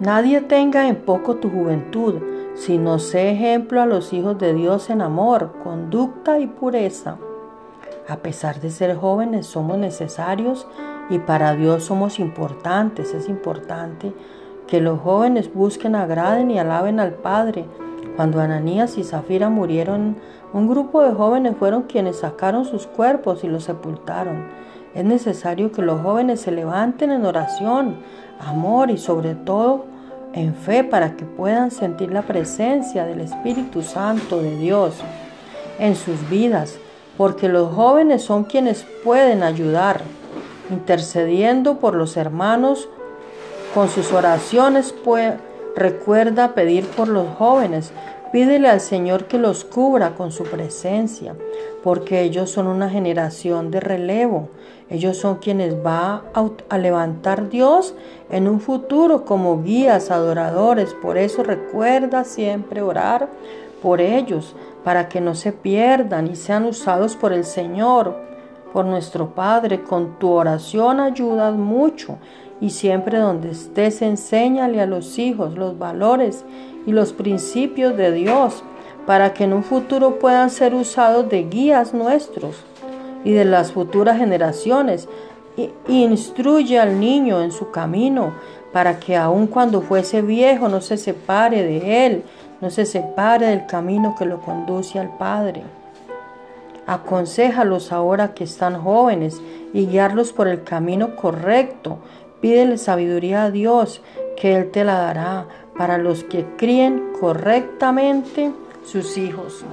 Nadie tenga en poco tu juventud, sino sé ejemplo a los hijos de Dios en amor, conducta y pureza. A pesar de ser jóvenes, somos necesarios y para Dios somos importantes. Es importante que los jóvenes busquen, agraden y alaben al Padre. Cuando Ananías y Zafira murieron, un grupo de jóvenes fueron quienes sacaron sus cuerpos y los sepultaron. Es necesario que los jóvenes se levanten en oración, amor y sobre todo en fe para que puedan sentir la presencia del Espíritu Santo de Dios en sus vidas, porque los jóvenes son quienes pueden ayudar, intercediendo por los hermanos con sus oraciones. Pues, recuerda pedir por los jóvenes, Pídele al Señor que los cubra con su presencia, porque ellos son una generación de relevo. Ellos son quienes va a, levantar Dios en un futuro como guías, adoradores. Por eso recuerda siempre orar por ellos, para que no se pierdan y sean usados por el Señor, por nuestro Padre. Con tu oración ayudas mucho y siempre donde estés enséñale a los hijos los valores y los principios de Dios para que en un futuro puedan ser usados de guías nuestros y de las futuras generaciones. Instruye al niño en su camino para que aun cuando fuese viejo no se separe de él, no se separe del camino que lo conduce al Padre. Aconséjalos ahora que están jóvenes y guiarlos por el camino correcto. Pídele sabiduría a Dios, que Él te la dará para los que críen correctamente sus hijos.